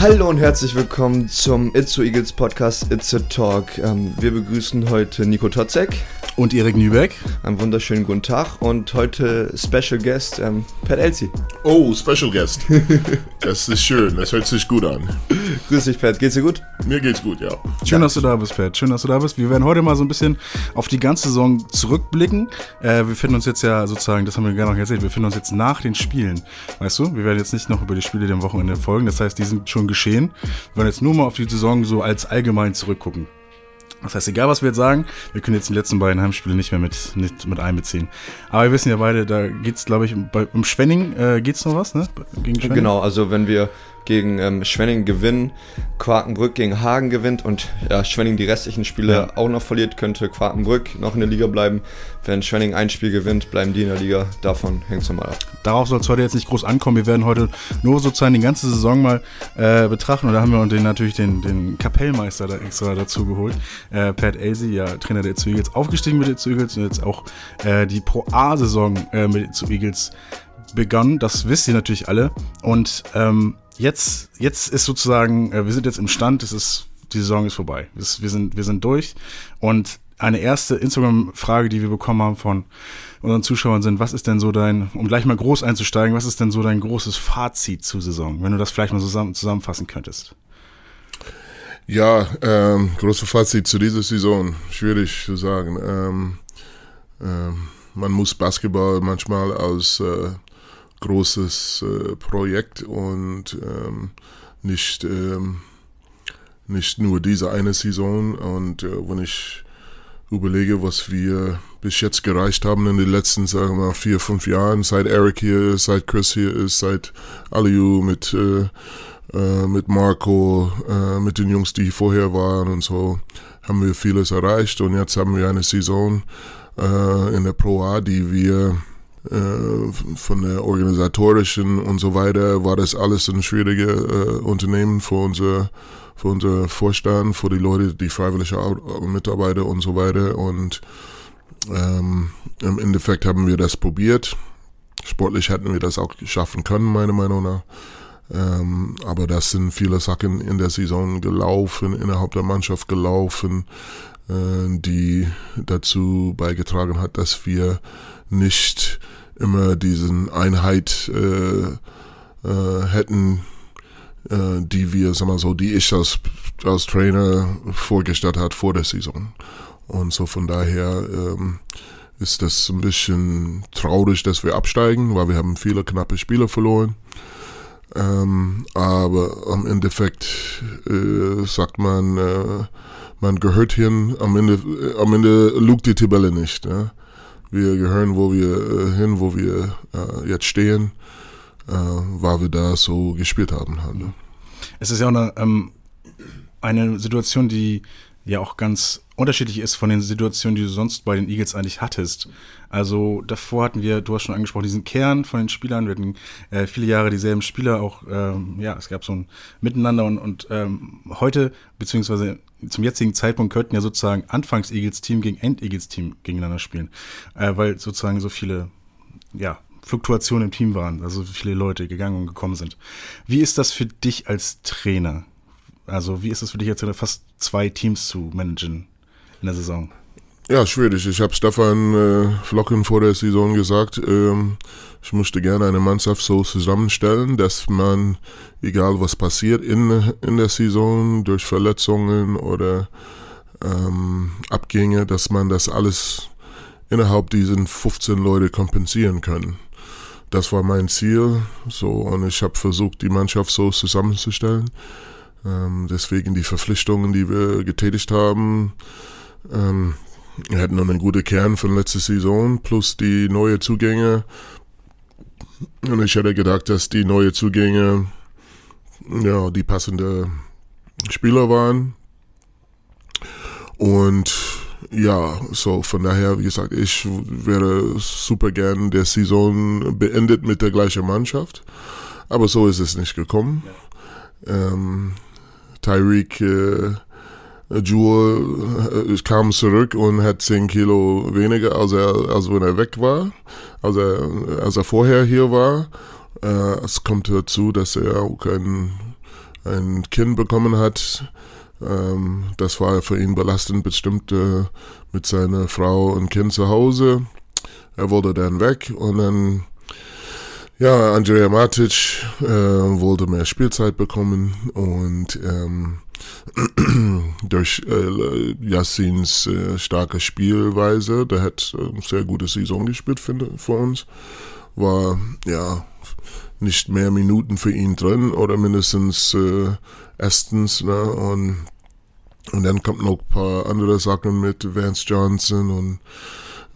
Hallo und herzlich willkommen zum It's So Eagles Podcast It's a Talk. Ähm, wir begrüßen heute Nico Totzek. Und Erik Nübeck. Einen wunderschönen guten Tag und heute Special Guest ähm, Pat Elsie. Oh, Special Guest. das ist schön, das hört sich gut an. Grüß dich, Pat. Geht's dir gut? Mir geht's gut, ja. Schön, dass du da bist, Pat. Schön, dass du da bist. Wir werden heute mal so ein bisschen auf die ganze Saison zurückblicken. Äh, wir finden uns jetzt ja sozusagen, das haben wir gar noch erzählt, wir finden uns jetzt nach den Spielen. Weißt du, wir werden jetzt nicht noch über die Spiele dem Wochenende folgen. Das heißt, die sind schon geschehen. Wir werden jetzt nur mal auf die Saison so als allgemein zurückgucken. Das heißt, egal was wir jetzt sagen, wir können jetzt die letzten beiden Heimspiele nicht mehr mit, nicht mit einbeziehen. Aber wir wissen ja beide, da geht's, glaube ich, bei, im Schwenning äh, geht's noch was, ne? Gegen Schwenning? Genau, also wenn wir gegen ähm, Schwenning gewinnen, Quakenbrück gegen Hagen gewinnt und ja, Schwenning die restlichen Spiele ja. auch noch verliert, könnte Quakenbrück noch in der Liga bleiben. Wenn Schwenning ein Spiel gewinnt, bleiben die in der Liga. Davon hängt es mal ab. Darauf soll es heute jetzt nicht groß ankommen. Wir werden heute nur sozusagen die ganze Saison mal äh, betrachten. Und da haben wir uns den, natürlich den, den Kapellmeister da extra dazu geholt. Äh, Pat Azy, ja, Trainer der Eagles, aufgestiegen mit Itzu Eagles und jetzt auch äh, die Pro A-Saison äh, mit Itzu Eagles begonnen. Das wisst ihr natürlich alle. Und ähm, jetzt, jetzt ist sozusagen, äh, wir sind jetzt im Stand, es ist, die Saison ist vorbei. Es, wir, sind, wir sind durch. Und eine erste Instagram-Frage, die wir bekommen haben von unseren Zuschauern sind, was ist denn so dein, um gleich mal groß einzusteigen, was ist denn so dein großes Fazit zur Saison, wenn du das vielleicht mal zusammen, zusammenfassen könntest? Ja, ähm, großes Fazit zu dieser Saison, schwierig zu sagen. Ähm, ähm, man muss Basketball manchmal als äh, großes äh, Projekt und ähm, nicht, ähm, nicht nur diese eine Saison. Und äh, wenn ich überlege, was wir bis jetzt gereicht haben in den letzten, sagen wir mal, vier, fünf Jahren, seit Eric hier ist, seit Chris hier ist, seit Aliu mit, äh, äh, mit Marco, äh, mit den Jungs, die vorher waren und so, haben wir vieles erreicht. Und jetzt haben wir eine Saison äh, in der Pro A, die wir von der organisatorischen und so weiter war das alles ein schwieriges äh, Unternehmen für unser, für unser Vorstand, für die Leute, die freiwillige Mitarbeiter und so weiter. Und ähm, im Endeffekt haben wir das probiert. Sportlich hätten wir das auch schaffen können, meiner Meinung nach. Ähm, aber das sind viele Sachen in der Saison gelaufen, innerhalb der Mannschaft gelaufen, äh, die dazu beigetragen hat, dass wir nicht immer diesen Einheit äh, äh, hätten, äh, die wir, sag mal so, die ich als, als Trainer vorgestellt hat vor der Saison. Und so von daher ähm, ist das ein bisschen traurig, dass wir absteigen, weil wir haben viele knappe Spiele verloren. Ähm, aber am Endeffekt äh, sagt man, äh, man gehört hin, am Ende, am Ende lugt die Tabelle nicht. Ja? Wir gehören wo wir äh, hin, wo wir äh, jetzt stehen, äh, weil wir da so gespielt haben. Halt, ne? Es ist ja auch eine, ähm, eine Situation, die ja auch ganz unterschiedlich ist von den Situationen, die du sonst bei den Eagles eigentlich hattest. Also davor hatten wir, du hast schon angesprochen, diesen Kern von den Spielern. Wir hatten äh, viele Jahre dieselben Spieler, auch ähm, ja, es gab so ein Miteinander und, und ähm, heute, beziehungsweise zum jetzigen Zeitpunkt könnten ja sozusagen Anfangs-Eagles-Team gegen End-Eagles-Team gegeneinander spielen, äh, weil sozusagen so viele, ja, Fluktuationen im Team waren, also viele Leute gegangen und gekommen sind. Wie ist das für dich als Trainer? Also wie ist es für dich als Trainer, fast zwei Teams zu managen in der Saison? Ja, schwierig. Ich habe Stefan äh, Flocken vor der Saison gesagt, ähm, ich möchte gerne eine Mannschaft so zusammenstellen, dass man, egal was passiert in, in der Saison, durch Verletzungen oder ähm, Abgänge, dass man das alles innerhalb diesen 15 Leute kompensieren kann. Das war mein Ziel. So, und ich habe versucht, die Mannschaft so zusammenzustellen. Ähm, deswegen die Verpflichtungen, die wir getätigt haben. Ähm, wir hatten noch einen guten Kern von letzter Saison plus die neue Zugänge. Und ich hätte gedacht, dass die neue Zugänge ja die passende Spieler waren. Und ja, so von daher, wie gesagt, ich wäre super gern der Saison beendet mit der gleichen Mannschaft. Aber so ist es nicht gekommen. Ja. Ähm, Tyreek äh, Jewel äh, kam zurück und hat 10 Kilo weniger, als er, als wenn er weg war, als er, als er vorher hier war. Äh, es kommt dazu, dass er auch ein ein Kind bekommen hat. Ähm, das war für ihn belastend, bestimmt äh, mit seiner Frau und Kind zu Hause. Er wollte dann weg und dann, ja, Andrea Matic äh, wollte mehr Spielzeit bekommen und ähm, durch äh, Yassins äh, starke Spielweise, der hat äh, sehr gute Saison gespielt, finde für uns, war ja nicht mehr Minuten für ihn drin oder mindestens äh, erstens ne, und und dann kommt noch ein paar andere Sachen mit Vance Johnson und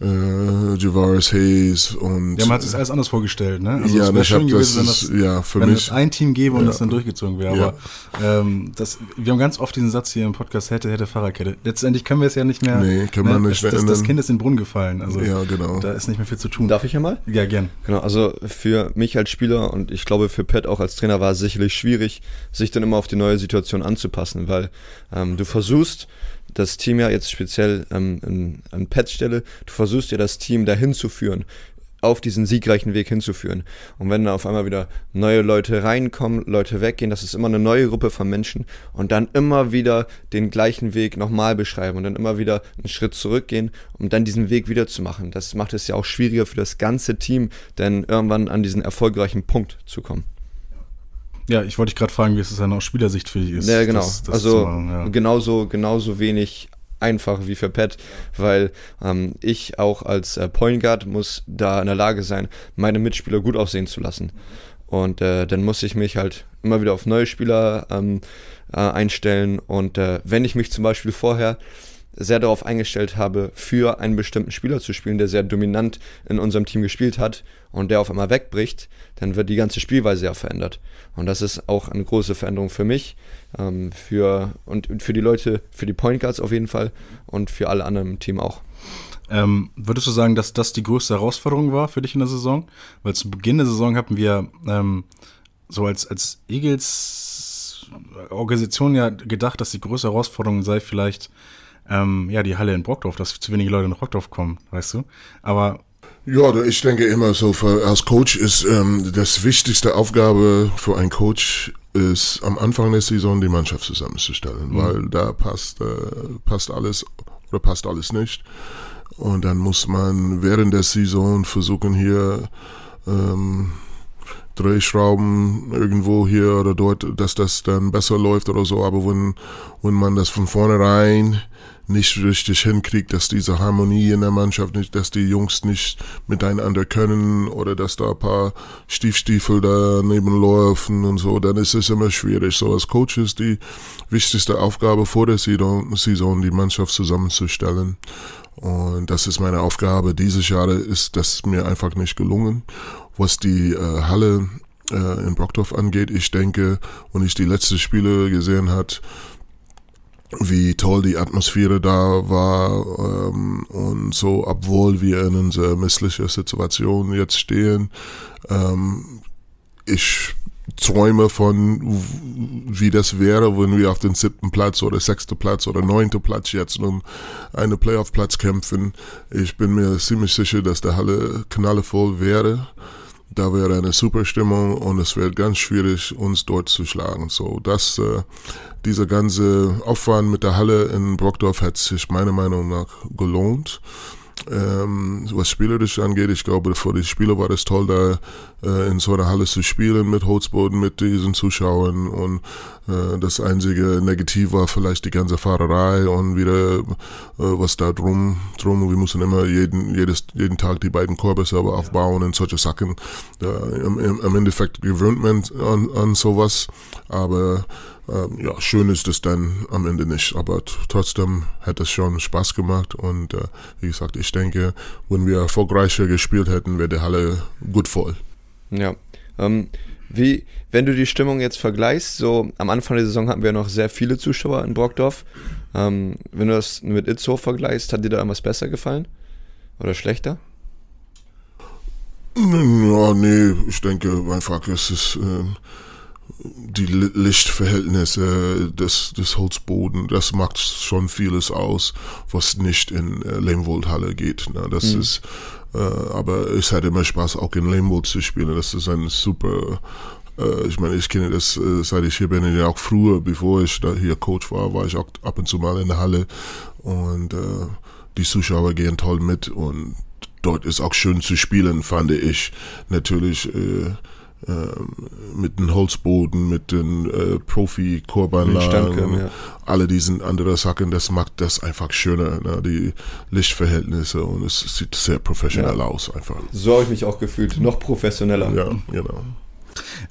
äh, Javaris Hayes und. Ja, man hat sich alles anders vorgestellt, ne? Also ja, es wäre schön gewesen, wenn, das, ja, für wenn mich, es ein Team gäbe und ja. das dann durchgezogen wäre. Aber ja. ähm, das, wir haben ganz oft diesen Satz hier im Podcast, hätte, hätte Fahrradkette. Letztendlich können wir es ja nicht mehr. Nee, können ne? wir nicht das, das, das, Kind ist in den Brunnen gefallen. Also ja, genau. Da ist nicht mehr viel zu tun. Darf ich ja mal? Ja, gern. Genau, also für mich als Spieler und ich glaube für Pat auch als Trainer war es sicherlich schwierig, sich dann immer auf die neue Situation anzupassen, weil ähm, du versuchst, das Team ja jetzt speziell ähm, an, an Pets Stelle, du versuchst ja das Team dahin zu führen, auf diesen siegreichen Weg hinzuführen. Und wenn da auf einmal wieder neue Leute reinkommen, Leute weggehen, das ist immer eine neue Gruppe von Menschen und dann immer wieder den gleichen Weg nochmal beschreiben und dann immer wieder einen Schritt zurückgehen, um dann diesen Weg wieder zu machen. Das macht es ja auch schwieriger für das ganze Team, denn irgendwann an diesen erfolgreichen Punkt zu kommen. Ja, ich wollte dich gerade fragen, wie es dann aus Spielersicht für dich ist. Ja, genau. Das, das also machen, ja. genauso, genauso wenig einfach wie für Pat, weil ähm, ich auch als äh, Point Guard muss da in der Lage sein, meine Mitspieler gut aussehen zu lassen. Und äh, dann muss ich mich halt immer wieder auf neue Spieler ähm, äh, einstellen. Und äh, wenn ich mich zum Beispiel vorher sehr darauf eingestellt habe, für einen bestimmten Spieler zu spielen, der sehr dominant in unserem Team gespielt hat und der auf einmal wegbricht, dann wird die ganze Spielweise ja verändert. Und das ist auch eine große Veränderung für mich, ähm, für, und für die Leute, für die Point Guards auf jeden Fall und für alle anderen im Team auch. Ähm, würdest du sagen, dass das die größte Herausforderung war für dich in der Saison? Weil zu Beginn der Saison hatten wir ähm, so als, als Eagles Organisation ja gedacht, dass die größte Herausforderung sei vielleicht ähm, ja, die Halle in Brockdorf, dass zu wenige Leute nach Brockdorf kommen, weißt du? Aber ja, ich denke immer so, für, als Coach ist ähm, das wichtigste Aufgabe für einen Coach ist am Anfang der Saison die Mannschaft zusammenzustellen, mhm. weil da passt, äh, passt alles oder passt alles nicht. Und dann muss man während der Saison versuchen hier ähm, Drehschrauben irgendwo hier oder dort, dass das dann besser läuft oder so. Aber wenn, wenn man das von vornherein nicht richtig hinkriegt, dass diese Harmonie in der Mannschaft nicht, dass die Jungs nicht miteinander können oder dass da ein paar Stiefstiefel daneben laufen und so, dann ist es immer schwierig. So als Coach ist die wichtigste Aufgabe vor der Saison, die Mannschaft zusammenzustellen. Und das ist meine Aufgabe. Dieses Jahr ist das mir einfach nicht gelungen. Was die äh, Halle äh, in Brockdorf angeht, ich denke, wenn ich die letzten Spiele gesehen hat, wie toll die Atmosphäre da war ähm, und so, obwohl wir in einer misslichen Situation jetzt stehen. Ähm, ich träume von, wie das wäre, wenn wir auf den siebten Platz oder sechsten Platz oder neunten Platz jetzt um einen Playoff-Platz kämpfen. Ich bin mir ziemlich sicher, dass der Halle knallevoll wäre. Da wäre eine super Stimmung und es wäre ganz schwierig, uns dort zu schlagen. So, das, äh, dieser ganze Aufwand mit der Halle in Brockdorf hat sich meiner Meinung nach gelohnt. Ähm, was spielerisch angeht, ich glaube, für die Spieler war es toll, da äh, in so einer Halle zu spielen mit Holzboden, mit diesen Zuschauern und äh, das einzige Negativ war vielleicht die ganze Fahrerei und wieder äh, was da drum, drum. Wir müssen immer jeden, jedes, jeden Tag die beiden Körbe selber aufbauen und solche Sachen. Im, im, Im Endeffekt gewöhnt man an, an sowas, aber ähm, ja, schön ist es dann am Ende nicht, aber trotzdem hat es schon Spaß gemacht und äh, wie gesagt, ich denke, wenn wir erfolgreicher gespielt hätten, wäre die Halle gut voll. Ja, ähm, wie, wenn du die Stimmung jetzt vergleichst, so am Anfang der Saison hatten wir noch sehr viele Zuschauer in Brockdorf. Ähm, wenn du das mit Itzo vergleichst, hat dir da irgendwas besser gefallen? Oder schlechter? Ja, nee, ich denke einfach, es ist äh, die Lichtverhältnisse des, des Holzboden, das macht schon vieles aus, was nicht in äh, Lehmwold-Halle geht. Ne? Das mhm. ist, äh, aber es hat immer Spaß, auch in Lehmwold zu spielen. Das ist ein super äh, ich meine, ich kenne das, äh, seit ich hier bin, auch früher, bevor ich da hier Coach war, war ich auch ab und zu mal in der Halle und äh, die Zuschauer gehen toll mit und dort ist auch schön zu spielen, fand ich. Natürlich äh, mit dem Holzboden, mit den äh, Profi-Korbanlagen, ja. alle diesen anderen Sachen, das macht das einfach schöner, ne? die Lichtverhältnisse und es sieht sehr professionell ja. aus einfach. So habe ich mich auch gefühlt, noch professioneller. Ja, genau.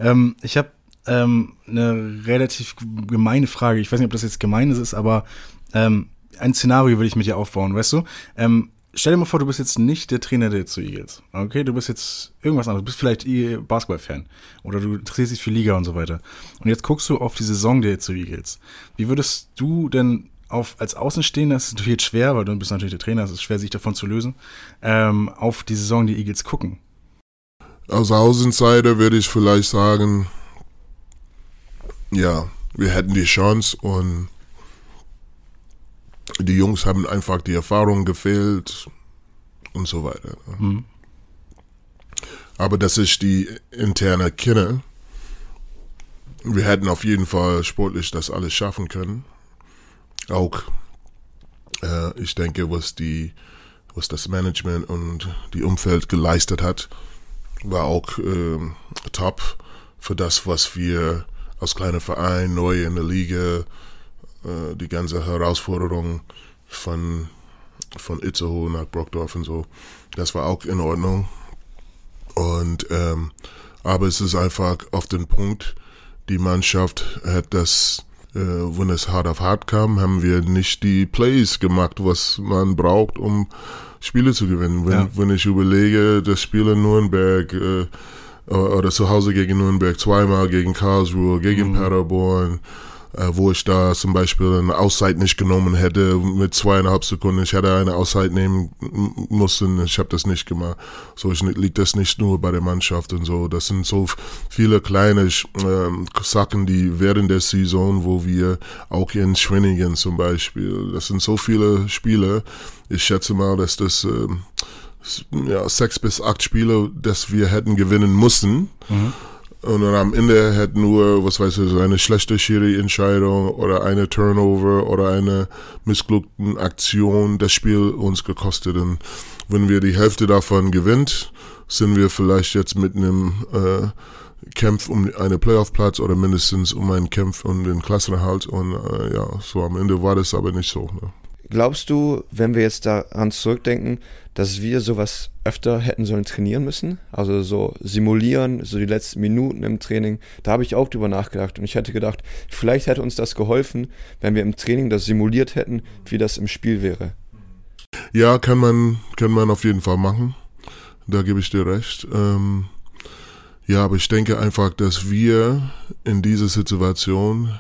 Ähm, ich habe ähm, eine relativ gemeine Frage, ich weiß nicht, ob das jetzt gemein ist, aber ähm, ein Szenario würde ich mit dir aufbauen, weißt du? Ähm, stell dir mal vor, du bist jetzt nicht der Trainer der zu Eagles. Okay, du bist jetzt irgendwas anderes. Du bist vielleicht Basketball-Fan oder du interessierst dich für Liga und so weiter. Und jetzt guckst du auf die Saison der zu Eagles. Wie würdest du denn auf, als Außenstehender, das ist natürlich jetzt schwer, weil du bist natürlich der Trainer, es ist schwer, sich davon zu lösen, ähm, auf die Saison der Eagles gucken? Als Außenseiter würde ich vielleicht sagen, ja, wir hätten die Chance und die Jungs haben einfach die Erfahrung gefehlt und so weiter. Mhm. Aber das ist die interne Kenne. Wir hätten auf jeden Fall sportlich das alles schaffen können. Auch, äh, ich denke, was die, was das Management und die Umfeld geleistet hat, war auch äh, top für das, was wir als kleiner Verein neu in der Liga äh, die ganze Herausforderung von, von Itzehoe nach Brockdorf und so, das war auch in Ordnung. Und ähm, aber es ist einfach auf den Punkt, die Mannschaft hat das, äh, wenn es hart auf hart kam, haben wir nicht die Plays gemacht, was man braucht, um Spiele zu gewinnen. Wenn, ja. wenn ich überlege, das Spiel in Nürnberg äh, oder zu Hause gegen Nürnberg, zweimal gegen Karlsruhe, gegen mhm. Paderborn, wo ich da zum Beispiel eine Auszeit nicht genommen hätte mit zweieinhalb Sekunden. Ich hätte eine Auszeit nehmen müssen. Ich habe das nicht gemacht. So ich, liegt das nicht nur bei der Mannschaft und so. Das sind so viele kleine ähm, Sachen, die während der Saison, wo wir auch in Schwenningen zum Beispiel, das sind so viele Spiele. Ich schätze mal, dass das ähm, ja, sechs bis acht Spiele, dass wir hätten gewinnen müssen. Mhm und dann am Ende hat nur, was weiß ich, so eine schlechte Schiri-Entscheidung oder eine Turnover oder eine missglückte Aktion das Spiel uns gekostet. Und wenn wir die Hälfte davon gewinnt, sind wir vielleicht jetzt mit einem äh, Kampf um einen Playoff-Platz oder mindestens um einen Kampf um den Klassenerhalt. Und äh, ja, so am Ende war das aber nicht so. Ne? Glaubst du, wenn wir jetzt daran zurückdenken, dass wir sowas öfter hätten sollen trainieren müssen. Also so simulieren, so die letzten Minuten im Training. Da habe ich auch drüber nachgedacht und ich hätte gedacht, vielleicht hätte uns das geholfen, wenn wir im Training das simuliert hätten, wie das im Spiel wäre. Ja, kann man, kann man auf jeden Fall machen. Da gebe ich dir recht. Ähm, ja, aber ich denke einfach, dass wir in dieser Situation,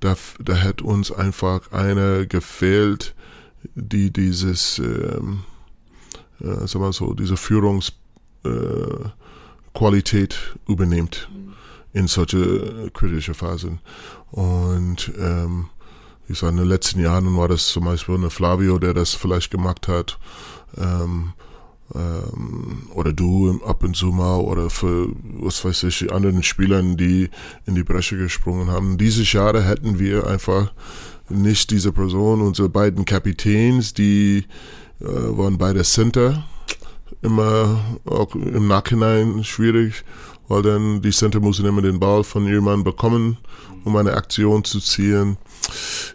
da, da hätte uns einfach einer gefehlt, die dieses ähm, äh, sag mal so, diese Führungsqualität äh, übernimmt in solche äh, kritische Phasen. Und ähm, ich sage, in den letzten Jahren war das zum Beispiel eine Flavio, der das vielleicht gemacht hat. Ähm, ähm, oder du ab und zu mal oder für, was weiß ich, anderen Spielern, die in die Bresche gesprungen haben. Diese Jahre hätten wir einfach nicht diese Person, unsere beiden Kapitäns, die äh, waren beide Center. Immer auch im Nachhinein schwierig, weil dann die Center müssen immer den Ball von jemandem bekommen, um eine Aktion zu ziehen.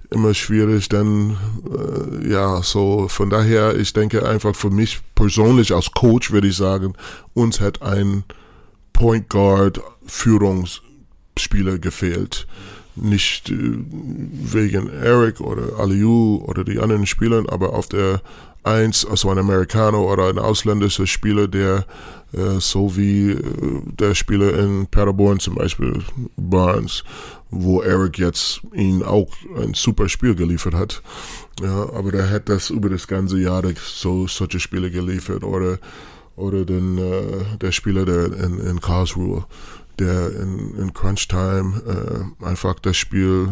Immer schwierig, dann äh, ja, so von daher, ich denke einfach für mich persönlich als Coach würde ich sagen, uns hat ein Point Guard Führungsspieler gefehlt nicht äh, wegen Eric oder Aliu oder die anderen Spielern, aber auf der eins, also ein Amerikaner oder ein ausländischer Spieler, der äh, so wie äh, der Spieler in Paderborn zum Beispiel, Barnes, wo Eric jetzt ihn auch ein super Spiel geliefert hat. Ja, aber der hat das über das ganze Jahr so solche Spiele geliefert oder oder den, äh, der Spieler der in, in Karlsruhe, der in, in Crunch Time äh, einfach das Spiel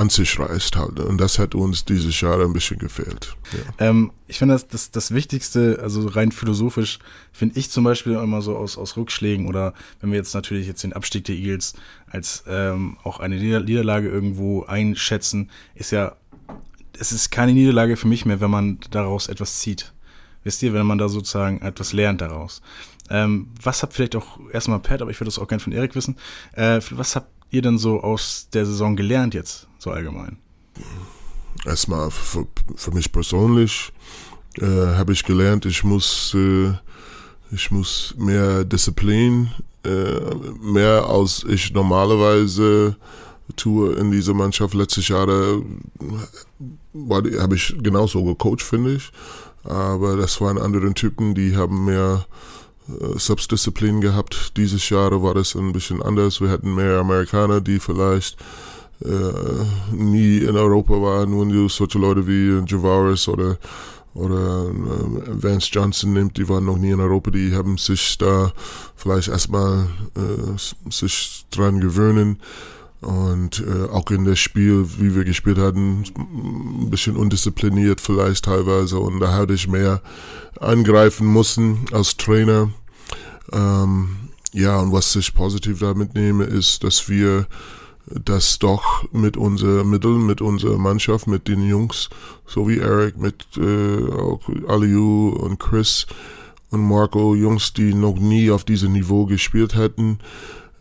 an sich reißt halt. Und das hat uns dieses Jahr ein bisschen gefehlt. Ja. Ähm, ich finde das, das, das Wichtigste, also rein philosophisch, finde ich zum Beispiel immer so aus, aus Rückschlägen oder wenn wir jetzt natürlich jetzt den Abstieg der Eagles als ähm, auch eine Nieder Niederlage irgendwo einschätzen, ist ja, es ist keine Niederlage für mich mehr, wenn man daraus etwas zieht. Wisst ihr, wenn man da sozusagen etwas lernt daraus. Ähm, was habt vielleicht auch erstmal Pat, aber ich würde das auch gerne von Erik wissen, äh, was habt ihr denn so aus der Saison gelernt jetzt, so allgemein? Erstmal für, für mich persönlich äh, habe ich gelernt, ich muss, äh, ich muss mehr Disziplin, äh, mehr als ich normalerweise tue in dieser Mannschaft. Letztes Jahr habe ich genauso gecoacht, finde ich. Aber das waren andere Typen, die haben mehr äh, Selbstdisziplin gehabt. Dieses Jahr war das ein bisschen anders. Wir hatten mehr Amerikaner, die vielleicht äh, nie in Europa waren. Du solche Leute wie Javaris oder oder äh, Vance Johnson nimmt, die waren noch nie in Europa, die haben sich da vielleicht erstmal äh, sich dran gewöhnen und äh, auch in das Spiel, wie wir gespielt hatten, ein bisschen undiszipliniert vielleicht teilweise und da hatte ich mehr angreifen müssen als Trainer ähm, ja, und was ich positiv da mitnehme, ist, dass wir das doch mit unseren Mitteln, mit unserer Mannschaft, mit den Jungs, so wie Eric, mit äh, auch Aliu und Chris und Marco, Jungs, die noch nie auf diesem Niveau gespielt hätten,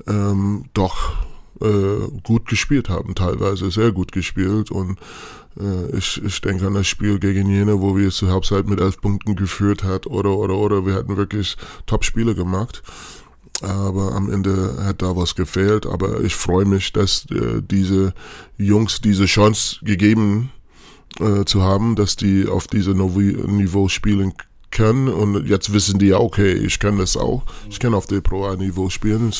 ähm, doch äh, gut gespielt haben, teilweise sehr gut gespielt und äh, ich, ich denke an das Spiel gegen Jena, wo wir zur Halbzeit mit elf Punkten geführt hat oder oder oder wir hatten wirklich Top-Spiele gemacht. Aber am Ende hat da was gefehlt. Aber ich freue mich, dass äh, diese Jungs diese Chance gegeben äh, zu haben, dass die auf diesem Niveau spielen können. Und jetzt wissen die ja, okay, ich kann das auch. Ich kann auf dem Pro-A-Niveau spielen.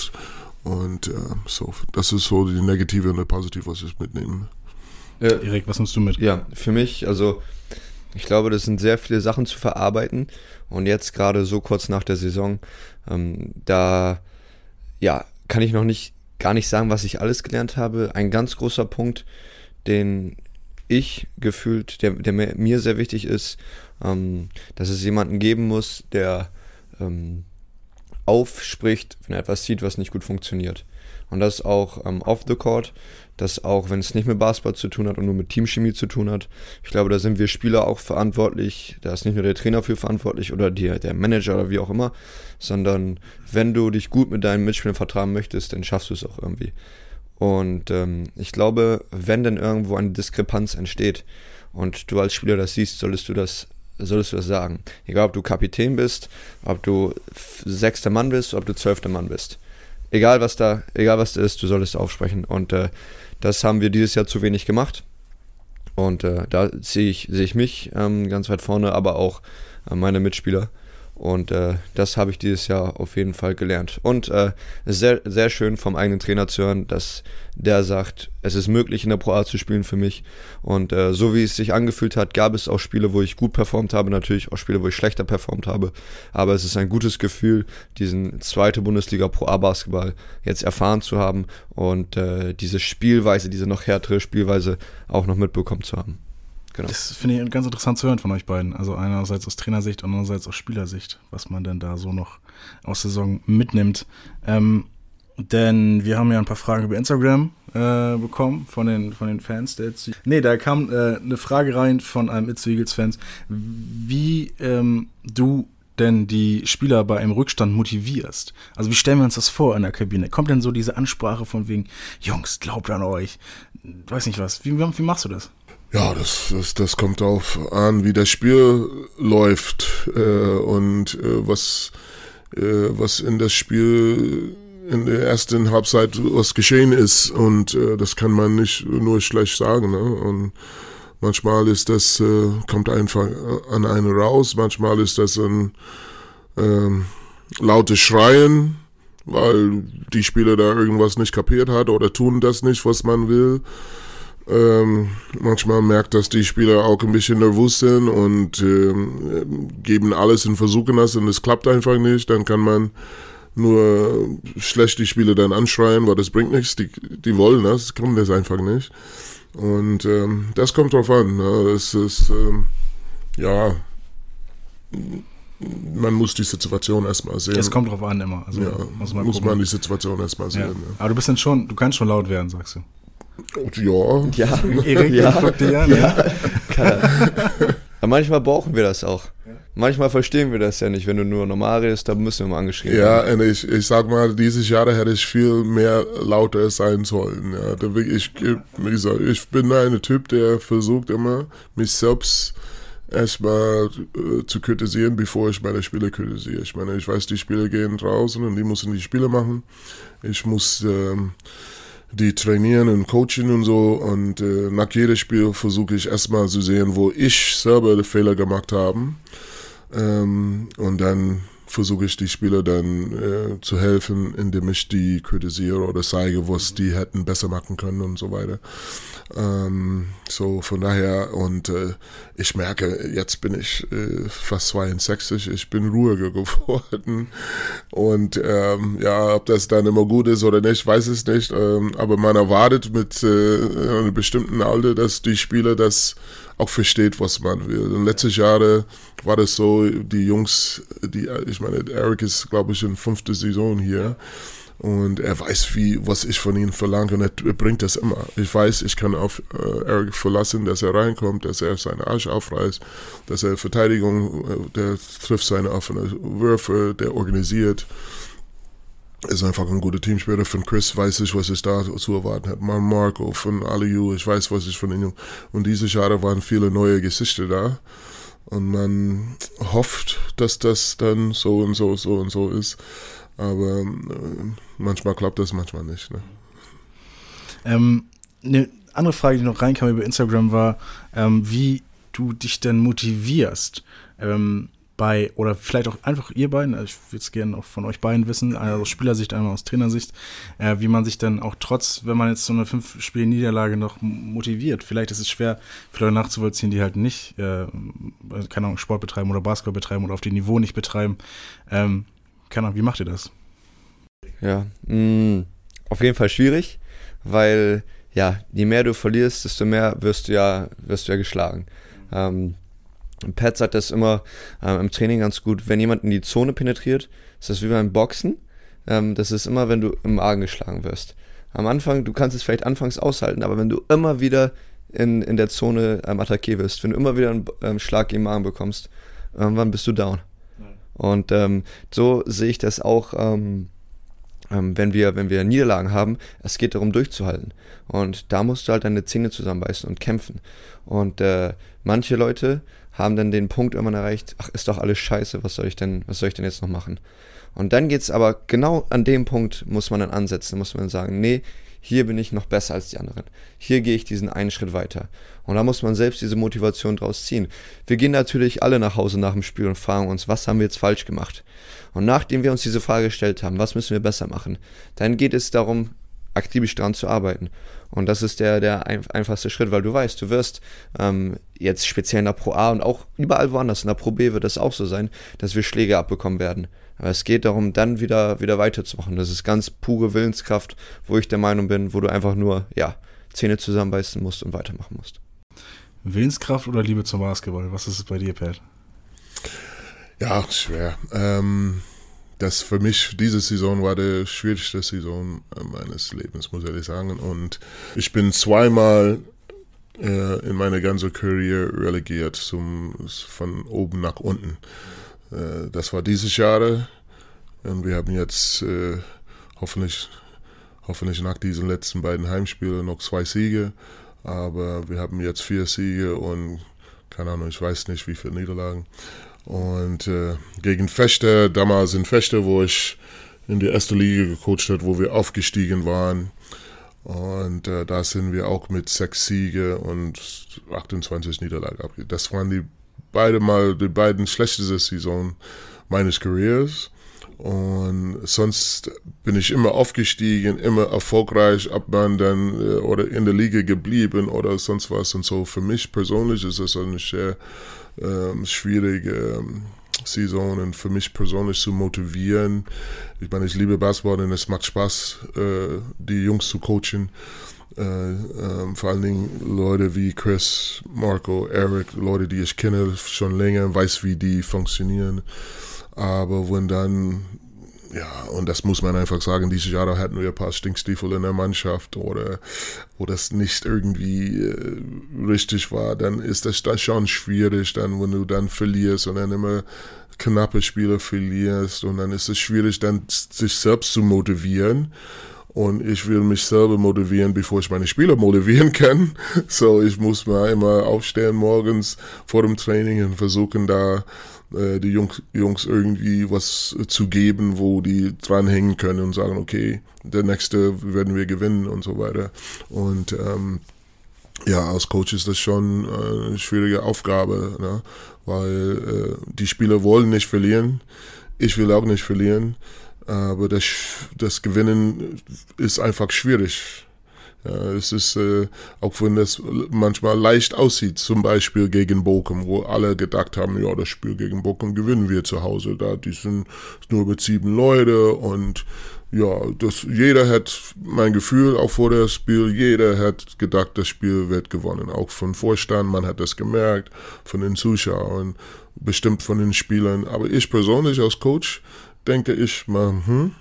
Und äh, so, das ist so die negative und die positive, was ich mitnehme. Ja, Erik, was nimmst du mit? Ja, für mich, also ich glaube, das sind sehr viele Sachen zu verarbeiten. Und jetzt gerade so kurz nach der Saison, ähm, da ja, kann ich noch nicht gar nicht sagen, was ich alles gelernt habe. Ein ganz großer Punkt, den ich gefühlt, der, der mir sehr wichtig ist, ähm, dass es jemanden geben muss, der ähm, aufspricht, wenn er etwas sieht, was nicht gut funktioniert. Und das auch ähm, off the court, das auch, wenn es nicht mit Basketball zu tun hat und nur mit Teamchemie zu tun hat. Ich glaube, da sind wir Spieler auch verantwortlich. Da ist nicht nur der Trainer für verantwortlich oder die, der Manager oder wie auch immer, sondern wenn du dich gut mit deinen Mitspielern vertragen möchtest, dann schaffst du es auch irgendwie. Und ähm, ich glaube, wenn denn irgendwo eine Diskrepanz entsteht und du als Spieler das siehst, solltest du das solltest du das sagen. Egal, ob du Kapitän bist, ob du sechster Mann bist, ob du zwölfter Mann bist. Egal was da, egal was da ist, du solltest aufsprechen. Und äh, das haben wir dieses Jahr zu wenig gemacht. Und äh, da sehe ich, sehe ich mich ähm, ganz weit vorne, aber auch äh, meine Mitspieler. Und äh, das habe ich dieses Jahr auf jeden Fall gelernt. Und äh, sehr, sehr schön vom eigenen Trainer zu hören, dass der sagt, es ist möglich, in der Pro A zu spielen für mich. Und äh, so wie es sich angefühlt hat, gab es auch Spiele, wo ich gut performt habe, natürlich auch Spiele, wo ich schlechter performt habe. Aber es ist ein gutes Gefühl, diesen zweite Bundesliga Pro A Basketball jetzt erfahren zu haben und äh, diese Spielweise, diese noch härtere Spielweise auch noch mitbekommen zu haben. Genau. Das finde ich ganz interessant zu hören von euch beiden. Also einerseits aus Trainersicht andererseits aus Spielersicht, was man denn da so noch aus Saison mitnimmt. Ähm, denn wir haben ja ein paar Fragen über Instagram äh, bekommen von den, von den Fans der Itzu Nee, da kam äh, eine Frage rein von einem Itzu Eagles Fans, wie ähm, du denn die Spieler bei einem Rückstand motivierst. Also wie stellen wir uns das vor in der Kabine? Kommt denn so diese Ansprache von wegen, Jungs, glaubt an euch? Weiß nicht was. Wie, wie machst du das? Ja, das, das, das kommt darauf an, wie das Spiel läuft äh, und äh, was, äh, was in das Spiel in der ersten Halbzeit was geschehen ist und äh, das kann man nicht nur schlecht sagen. Ne? Und manchmal ist das äh, kommt einfach an einen raus, manchmal ist das ein ähm, lautes Schreien, weil die Spieler da irgendwas nicht kapiert hat oder tun das nicht, was man will. Ähm, manchmal merkt, dass die Spieler auch ein bisschen nervös sind und ähm, geben alles in Versuchen das und es klappt einfach nicht. Dann kann man nur schlecht die Spieler dann anschreien, weil das bringt nichts. Die, die wollen das, können das einfach nicht. Und ähm, das kommt drauf an. Ne? Es ist, ähm, ja, man muss die Situation erstmal sehen. Es kommt drauf an immer. Also ja, muss, man, muss man, die Situation erstmal sehen. Ja. Ja. Aber du bist dann schon, du kannst schon laut werden, sagst du. Ja. Ja. Erik, ja. Dir, ne? ja. Aber manchmal brauchen wir das auch. Manchmal verstehen wir das ja nicht. Wenn du nur normal redest, dann müssen wir mal angeschrieben Ja, werden. und ich, ich sag mal, dieses Jahr hätte ich viel mehr lauter sein sollen. Ja, ich, wie gesagt, ich bin ein Typ, der versucht immer, mich selbst erstmal äh, zu kritisieren, bevor ich meine Spiele kritisiere. Ich meine, ich weiß, die Spiele gehen draußen und die müssen die Spiele machen. Ich muss ähm, die trainieren und coachen und so. Und äh, nach jedem Spiel versuche ich erstmal zu sehen, wo ich selber die Fehler gemacht habe. Ähm, und dann versuche ich die Spieler dann äh, zu helfen, indem ich die kritisiere oder zeige, was die hätten besser machen können und so weiter. Ähm, so von daher und äh, ich merke, jetzt bin ich äh, fast 62, ich bin ruhiger geworden und ähm, ja, ob das dann immer gut ist oder nicht, weiß es nicht, ähm, aber man erwartet mit äh, einem bestimmten Alter, dass die Spieler das auch versteht, was man will. Und letztes Jahre war das so, die Jungs, die, ich meine, Eric ist, glaube ich, in fünfte Saison hier. Und er weiß, wie, was ich von ihm verlange und er bringt das immer. Ich weiß, ich kann auf äh, Eric verlassen, dass er reinkommt, dass er seine Arsch aufreißt, dass er Verteidigung, äh, der trifft seine offenen Würfe, der organisiert ist einfach ein guter Teamspieler. Von Chris weiß ich, was ich da zu erwarten habe. Mal Marco, von Aliu, ich weiß, was ich von ihnen. Und diese Jahre waren viele neue Gesichter da. Und man hofft, dass das dann so und so, so und so ist. Aber äh, manchmal klappt das, manchmal nicht. Ne? Ähm, eine andere Frage, die noch reinkam über Instagram, war, ähm, wie du dich denn motivierst. Ähm, bei, oder vielleicht auch einfach ihr beiden, also ich würde es gerne auch von euch beiden wissen, einmal aus Spielersicht, einmal aus Trainersicht, äh, wie man sich dann auch trotz, wenn man jetzt so eine fünf Spiele Niederlage noch motiviert. Vielleicht ist es schwer für Leute nachzuvollziehen, die halt nicht, äh, keine Ahnung, Sport betreiben oder Basketball betreiben oder auf dem Niveau nicht betreiben. Ähm, keine Ahnung, wie macht ihr das? Ja, mh, mm, auf jeden Fall schwierig, weil ja, je mehr du verlierst, desto mehr wirst du ja, wirst du ja geschlagen. Ähm, Pat sagt das immer ähm, im Training ganz gut, wenn jemand in die Zone penetriert, ist das wie beim Boxen. Ähm, das ist immer, wenn du im Argen geschlagen wirst. Am Anfang, du kannst es vielleicht anfangs aushalten, aber wenn du immer wieder in, in der Zone ähm, attackiert wirst, wenn du immer wieder einen ähm, Schlag im Magen bekommst, irgendwann bist du down. Und ähm, so sehe ich das auch ähm, ähm, wenn, wir, wenn wir Niederlagen haben, es geht darum durchzuhalten. Und da musst du halt deine Zähne zusammenbeißen und kämpfen. Und äh, manche Leute haben dann den Punkt irgendwann erreicht, ach, ist doch alles scheiße, was soll ich denn, was soll ich denn jetzt noch machen? Und dann geht es aber genau an dem Punkt, muss man dann ansetzen, muss man sagen, nee, hier bin ich noch besser als die anderen. Hier gehe ich diesen einen Schritt weiter. Und da muss man selbst diese Motivation draus ziehen. Wir gehen natürlich alle nach Hause nach dem Spiel und fragen uns, was haben wir jetzt falsch gemacht? Und nachdem wir uns diese Frage gestellt haben, was müssen wir besser machen, dann geht es darum, akribisch daran zu arbeiten. Und das ist der, der einfachste Schritt, weil du weißt, du wirst ähm, jetzt speziell in der Pro A und auch überall woanders, in der Pro B wird es auch so sein, dass wir Schläge abbekommen werden. Aber es geht darum, dann wieder, wieder weiterzumachen. Das ist ganz pure Willenskraft, wo ich der Meinung bin, wo du einfach nur, ja, Zähne zusammenbeißen musst und weitermachen musst. Willenskraft oder Liebe zum Basketball? Was ist es bei dir, Pat? Ja, schwer. Ähm, das für mich, diese Saison war die schwierigste Saison äh, meines Lebens, muss ich ehrlich sagen. Und ich bin zweimal äh, in meiner ganzen Karriere relegiert, zum, von oben nach unten. Äh, das war dieses Jahr und wir haben jetzt äh, hoffentlich, hoffentlich nach diesen letzten beiden Heimspielen noch zwei Siege. Aber wir haben jetzt vier Siege und keine Ahnung, ich weiß nicht, wie viele Niederlagen. Und äh, gegen Fechter, damals in Fechter, wo ich in die erste Liga gecoacht habe, wo wir aufgestiegen waren. Und äh, da sind wir auch mit sechs Siege und 28 Niederlagen abgegeben. Das waren die beide mal die beiden schlechtesten Saison meines Careers. Und sonst bin ich immer aufgestiegen, immer erfolgreich, ob man dann äh, oder in der Liga geblieben oder sonst was. Und so für mich persönlich ist es eine sehr ähm, schwierige ähm, und für mich persönlich zu motivieren. Ich meine, ich liebe Basketball und es macht Spaß, äh, die Jungs zu coachen. äh, ähm, vor allen Dingen Leute wie Chris, Marco, Eric, Leute, die ich kenne schon länger, weiß, wie die funktionieren. Aber wenn dann ja, und das muss man einfach sagen, dieses Jahr hatten wir ein paar Stinkstiefel in der Mannschaft oder wo das nicht irgendwie äh, richtig war, dann ist das, das schon schwierig, dann wenn du dann verlierst und dann immer knappe Spiele verlierst und dann ist es schwierig, dann sich selbst zu motivieren. Und ich will mich selber motivieren, bevor ich meine Spieler motivieren kann. So, ich muss mal immer aufstehen morgens vor dem Training und versuchen da äh, die Jungs, Jungs irgendwie was zu geben, wo die dranhängen können und sagen, okay, der nächste werden wir gewinnen und so weiter. Und ähm, ja, als Coach ist das schon äh, eine schwierige Aufgabe, ne? weil äh, die Spieler wollen nicht verlieren. Ich will auch nicht verlieren, aber das, das Gewinnen ist einfach schwierig. Ja, es ist, äh, auch wenn das manchmal leicht aussieht, zum Beispiel gegen Bochum, wo alle gedacht haben, ja, das Spiel gegen Bochum gewinnen wir zu Hause. Da, die sind nur über sieben Leute und ja, das, jeder hat mein Gefühl, auch vor dem Spiel, jeder hat gedacht, das Spiel wird gewonnen. Auch von Vorstand, man hat das gemerkt, von den Zuschauern, bestimmt von den Spielern. Aber ich persönlich als Coach denke ich mal, hm,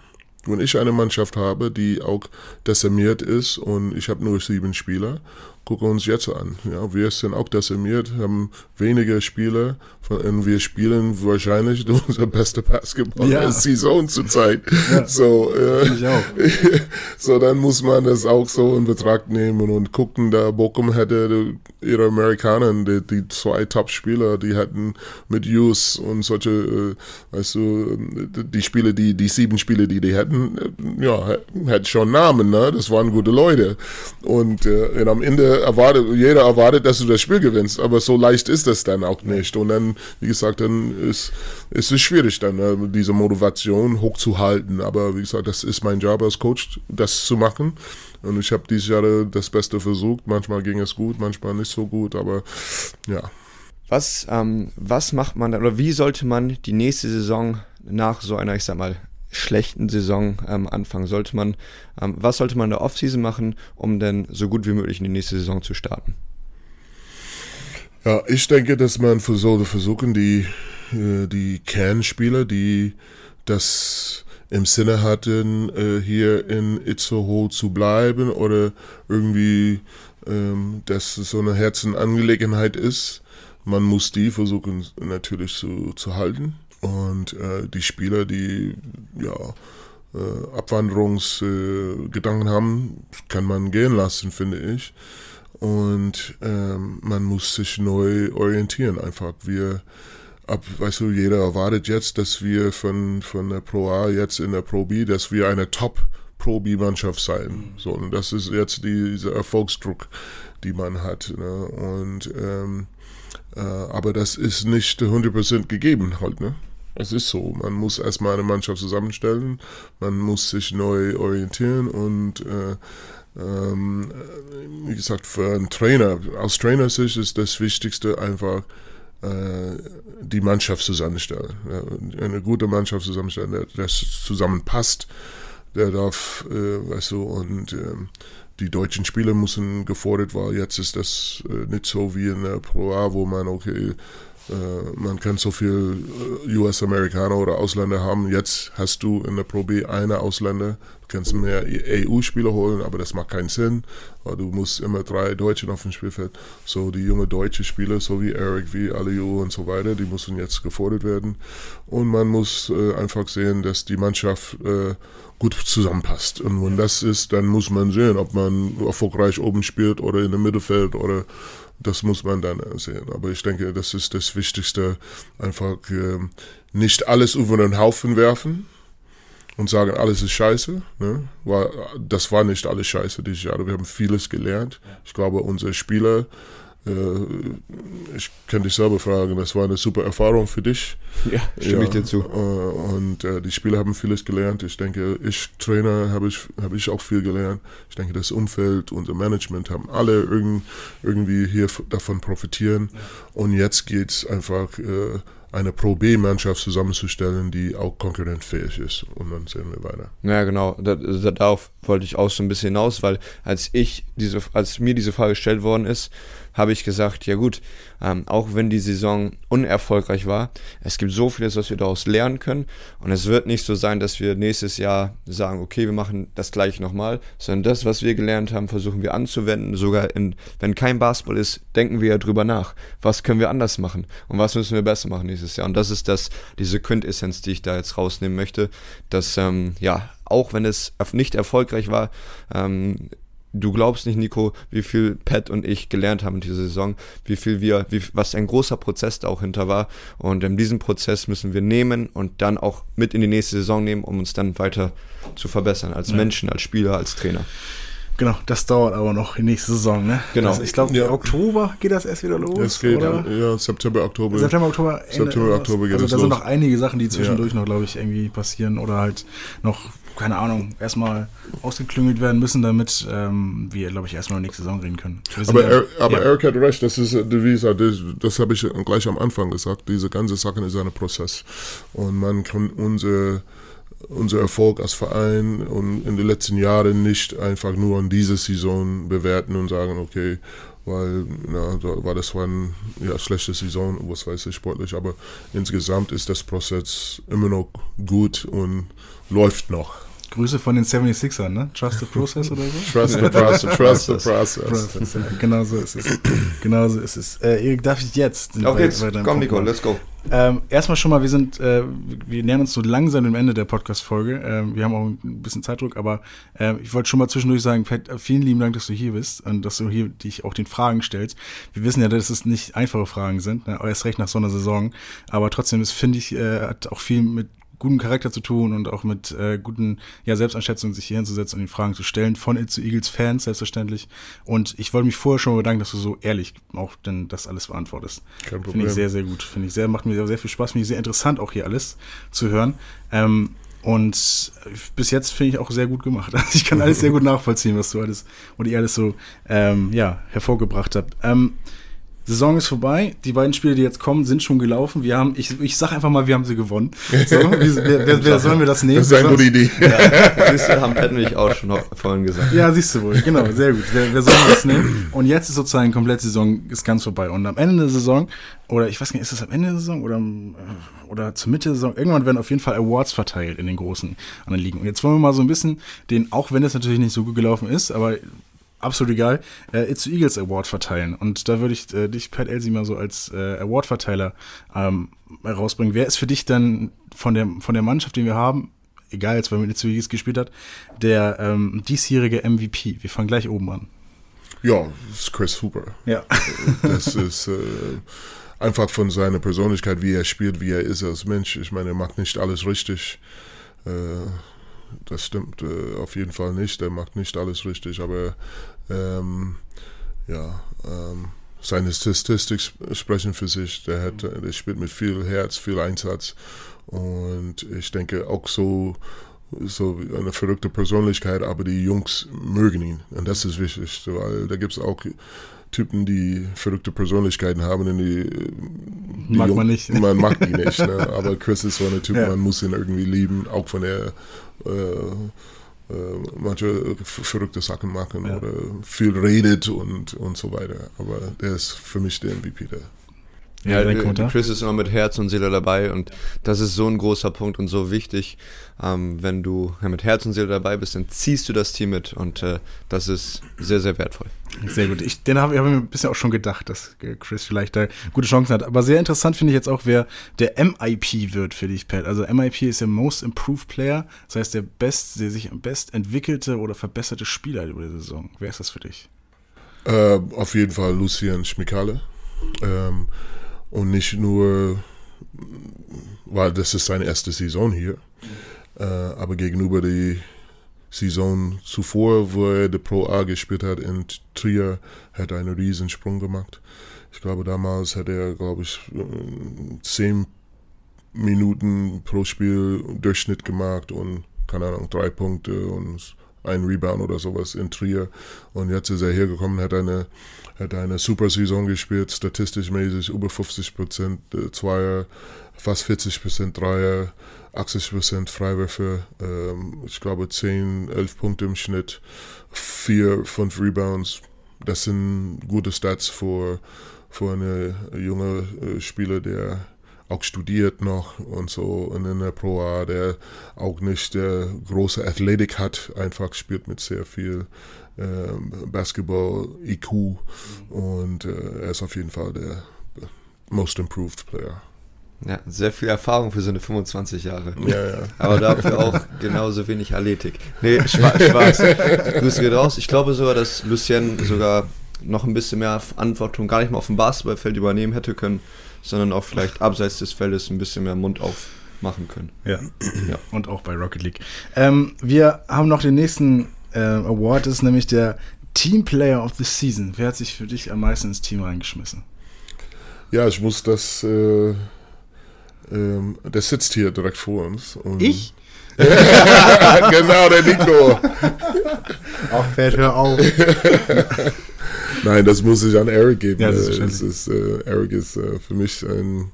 wenn ich eine Mannschaft habe, die auch dezimiert ist und ich habe nur sieben Spieler, gucken wir uns jetzt an. Ja, wir sind auch dezimiert, haben wenige Spieler und wir spielen wahrscheinlich unser beste Basketball ja. der Saison zurzeit. Ja. So, äh, so, dann muss man das auch so in Betracht nehmen und gucken, da Bochum hätte ihre Amerikaner, die, die zwei Top-Spieler, die hatten mit Hughes und solche, äh, weißt du, die Spiele, die, die sieben Spiele, die die hätten, äh, ja, hätten schon Namen, ne? Das waren gute Leute. Und, äh, und am Ende erwartet, jeder erwartet, dass du das Spiel gewinnst, aber so leicht ist das dann auch nicht. Und dann wie gesagt, dann ist, ist es schwierig, dann äh, diese Motivation hochzuhalten. Aber wie gesagt, das ist mein Job als Coach, das zu machen. Und ich habe dieses Jahr das Beste versucht. Manchmal ging es gut, manchmal nicht so gut, aber ja. Was, ähm, was macht man dann, oder wie sollte man die nächste Saison nach so einer, ich sag mal, schlechten Saison ähm, anfangen? Sollte man, ähm, was sollte man in der Offseason machen, um dann so gut wie möglich in die nächste Saison zu starten? Ja, ich denke, dass man sollte versuchen, die, äh, die Kernspieler, die das im Sinne hatten, äh, hier in Itzehoe zu bleiben oder irgendwie, ähm, dass es so eine Herzenangelegenheit ist. Man muss die versuchen natürlich zu, zu halten. Und äh, die Spieler, die ja, äh, Abwanderungsgedanken haben, kann man gehen lassen, finde ich. Und ähm, man muss sich neu orientieren einfach. Wir, ab, weißt du, jeder erwartet jetzt, dass wir von, von der Pro A jetzt in der Pro B, dass wir eine Top Pro B-Mannschaft sein. Mhm. So, und das ist jetzt die, dieser Erfolgsdruck, die man hat. Ne? Und ähm, äh, aber das ist nicht 100% gegeben halt, ne? Es ist so. Man muss erstmal eine Mannschaft zusammenstellen, man muss sich neu orientieren und äh, ähm, wie gesagt, für einen Trainer, aus Trainersicht ist das Wichtigste einfach äh, die Mannschaft zusammenstellen. Eine gute Mannschaft zusammenstellen, der, das zusammenpasst, der darf, äh, weißt du, und äh, die deutschen Spieler müssen gefordert, weil jetzt ist das äh, nicht so wie in der Pro A, wo man, okay, man kann so viel äh, US-Amerikaner oder Ausländer haben. Jetzt hast du in der Pro B eine Ausländer. Du kannst mehr EU-Spieler holen, aber das macht keinen Sinn. Du musst immer drei Deutsche auf dem Spielfeld. So die junge deutsche Spieler, so wie Eric, wie Aliou und so weiter, die müssen jetzt gefordert werden. Und man muss äh, einfach sehen, dass die Mannschaft äh, gut zusammenpasst. Und wenn das ist, dann muss man sehen, ob man erfolgreich oben spielt oder in dem Mittelfeld oder das muss man dann sehen. Aber ich denke, das ist das Wichtigste, einfach äh, nicht alles über den Haufen werfen und sagen, alles ist scheiße. Ne? Weil das war nicht alles scheiße dieses Jahr. Wir haben vieles gelernt. Ich glaube, unsere Spieler äh, ich kann dich selber fragen, das war eine super Erfahrung für dich. Ja, stimme ja, ich dir zu. Äh, und äh, die Spieler haben vieles gelernt. Ich denke, ich Trainer habe ich, habe ich auch viel gelernt. Ich denke, das Umfeld, unser Management haben alle irgend, irgendwie hier davon profitieren. Und jetzt geht es einfach eine Pro B-Mannschaft zusammenzustellen, die auch konkurrentfähig ist. Und dann sehen wir weiter. Ja, genau. darauf wollte ich auch so ein bisschen hinaus, weil als ich diese, als mir diese Frage gestellt worden ist, habe ich gesagt, ja gut, ähm, auch wenn die Saison unerfolgreich war, es gibt so vieles, was wir daraus lernen können und es wird nicht so sein, dass wir nächstes Jahr sagen, okay, wir machen das gleich nochmal, sondern das, was wir gelernt haben, versuchen wir anzuwenden. Sogar in, wenn kein Basketball ist, denken wir ja drüber nach. Was können wir anders machen und was müssen wir besser machen nächstes Jahr? Und das ist das, diese Quintessenz, die ich da jetzt rausnehmen möchte, dass, ähm, ja, auch wenn es nicht erfolgreich war, ähm, du glaubst nicht, Nico, wie viel Pat und ich gelernt haben in dieser Saison, wie viel wir, wie, was ein großer Prozess da auch hinter war. Und in diesem Prozess müssen wir nehmen und dann auch mit in die nächste Saison nehmen, um uns dann weiter zu verbessern, als ja. Menschen, als Spieler, als Trainer. Genau, das dauert aber noch die nächste Saison, ne? Genau. Also ich glaube, ja. Oktober geht das erst wieder los. Es geht, oder? ja, September, Oktober. September, Oktober. Ende, September, Oktober geht also es da los. sind noch einige Sachen, die zwischendurch ja. noch, glaube ich, irgendwie passieren oder halt noch, keine Ahnung, erstmal ausgeklüngelt werden müssen, damit ähm, wir, glaube ich, erstmal nächste Saison reden können. Aber, er, aber Eric hat recht, das ist, wie gesagt, das, das habe ich gleich am Anfang gesagt, diese ganze Sache ist ein Prozess. Und man kann unsere unser Erfolg als Verein und in den letzten Jahren nicht einfach nur an diese Saison bewerten und sagen, okay, weil na, da war das war eine ja, schlechte Saison, was weiß ich, sportlich, aber insgesamt ist das Prozess immer noch gut und läuft noch. Grüße von den 76ern, ne? Trust the process oder so? Trust the process, trust the process. process ja, genau so ist es. Genau so ist es. Äh, Erik, darf ich jetzt? Auf geht's. Komm, Nico, let's go. Ähm, erstmal schon mal, wir sind, äh, wir nähern uns so langsam dem Ende der Podcast-Folge. Ähm, wir haben auch ein bisschen Zeitdruck, aber äh, ich wollte schon mal zwischendurch sagen, Pat, vielen lieben Dank, dass du hier bist und dass du hier dich auch den Fragen stellst. Wir wissen ja, dass es nicht einfache Fragen sind, ne? erst recht nach so einer Saison, aber trotzdem, das finde ich, äh, hat auch viel mit guten Charakter zu tun und auch mit äh, guten ja, Selbsteinschätzungen sich hier hinzusetzen und die Fragen zu stellen von It zu Eagles Fans selbstverständlich. Und ich wollte mich vorher schon mal bedanken, dass du so ehrlich auch denn das alles beantwortest. Kein Problem. Finde ich sehr, sehr gut. Finde ich sehr, macht mir sehr, sehr viel Spaß. Finde ich sehr interessant, auch hier alles zu hören. Ähm, und bis jetzt finde ich auch sehr gut gemacht. Also ich kann alles sehr gut nachvollziehen, was du alles und ihr alles so ähm, ja, hervorgebracht habt. Ähm, Saison ist vorbei. Die beiden Spiele, die jetzt kommen, sind schon gelaufen. Wir haben, ich, ich sag einfach mal, wir haben sie gewonnen. So, wie, wer, wer, wer sollen wir das nehmen? Das ist eine gute Idee. Ja, siehst du, haben Pat und ich auch schon vorhin gesagt. Ja, siehst du wohl. Genau, sehr gut. Wer, wer soll das nehmen? Und jetzt ist sozusagen komplette Saison ist ganz vorbei. Und am Ende der Saison, oder ich weiß nicht, ist es am Ende der Saison oder, oder zur Mitte der Saison, irgendwann werden auf jeden Fall Awards verteilt in den großen anderen Ligen. Und jetzt wollen wir mal so ein bisschen den, auch wenn es natürlich nicht so gut gelaufen ist, aber absolut egal, äh, It's the Eagles Award verteilen. Und da würde ich äh, dich, Pat Elsie, mal so als äh, Award-Verteiler ähm, herausbringen. Wer ist für dich dann von der, von der Mannschaft, die wir haben, egal jetzt, weil mit It's Eagles gespielt hat, der ähm, diesjährige MVP? Wir fangen gleich oben an. Ja, das ist Chris Hooper. Ja. Das ist äh, einfach von seiner Persönlichkeit, wie er spielt, wie er ist als Mensch. Ich meine, er macht nicht alles richtig. Äh, das stimmt äh, auf jeden Fall nicht. Er macht nicht alles richtig, aber ähm, ja, ähm, seine Statistik sprechen für sich. Der, hat, der spielt mit viel Herz, viel Einsatz und ich denke auch so so eine verrückte Persönlichkeit, aber die Jungs mögen ihn und das ist wichtig, weil da gibt es auch Typen, die verrückte Persönlichkeiten haben und die, die mag man nicht. Man mag die nicht, ne? aber Chris ist so ein Typ, ja. man muss ihn irgendwie lieben, auch von der äh, äh, manche verrückte Sachen machen ja. oder viel redet und, und so weiter. Aber der ist für mich der MVP der. Ja, ja Chris ist immer mit Herz und Seele dabei und das ist so ein großer Punkt und so wichtig. Ähm, wenn du ja, mit Herz und Seele dabei bist, dann ziehst du das Team mit und äh, das ist sehr, sehr wertvoll. Sehr gut. Ich, den habe hab ich mir ein bisschen auch schon gedacht, dass Chris vielleicht da gute Chancen hat. Aber sehr interessant finde ich jetzt auch, wer der MIP wird für dich, Pat. Also MIP ist der Most Improved Player, das heißt der best, der sich am best entwickelte oder verbesserte Spieler über die Saison. Wer ist das für dich? Äh, auf jeden Fall Lucian Schmikale. Ähm, und nicht nur, weil das ist seine erste Saison hier, äh, aber gegenüber die Saison zuvor, wo er die Pro A gespielt hat in Trier, hat er einen riesen Sprung gemacht. Ich glaube, damals hat er, glaube ich, zehn Minuten pro Spiel Durchschnitt gemacht und, keine Ahnung, drei Punkte und ein Rebound oder sowas in Trier. Und jetzt ist er hergekommen, hat eine, hat eine super Saison gespielt, statistisch mäßig über 50 Prozent äh, Zweier, fast 40 Prozent Dreier, 80 Prozent Freiwürfe, ähm, ich glaube 10, 11 Punkte im Schnitt, 4, 5 Rebounds. Das sind gute Stats für, für eine junge äh, Spieler, der auch studiert noch und so und in der Pro A, der auch nicht der große Athletik hat, einfach spielt mit sehr viel äh, Basketball-IQ und äh, er ist auf jeden Fall der most improved Player. Ja, sehr viel Erfahrung für so eine 25 Jahre. Ja, ja. Aber dafür auch genauso wenig Athletik. Nee, Spaß. Spaß. Grüße geht raus. Ich glaube sogar, dass Lucien sogar noch ein bisschen mehr Verantwortung gar nicht mal auf dem Basketballfeld übernehmen hätte können, sondern auch vielleicht abseits des Feldes ein bisschen mehr Mund aufmachen können. Ja. ja. Und auch bei Rocket League. Ähm, wir haben noch den nächsten äh, Award, das ist nämlich der Team Player of the Season. Wer hat sich für dich am meisten ins Team reingeschmissen? Ja, ich muss das. Äh, ähm, der sitzt hier direkt vor uns. ich? genau, der Nico. Auch fett, hör auf. Nein, das muss ich an Eric geben. Ja, das ist, ist äh, Eric ist äh, für mich ein,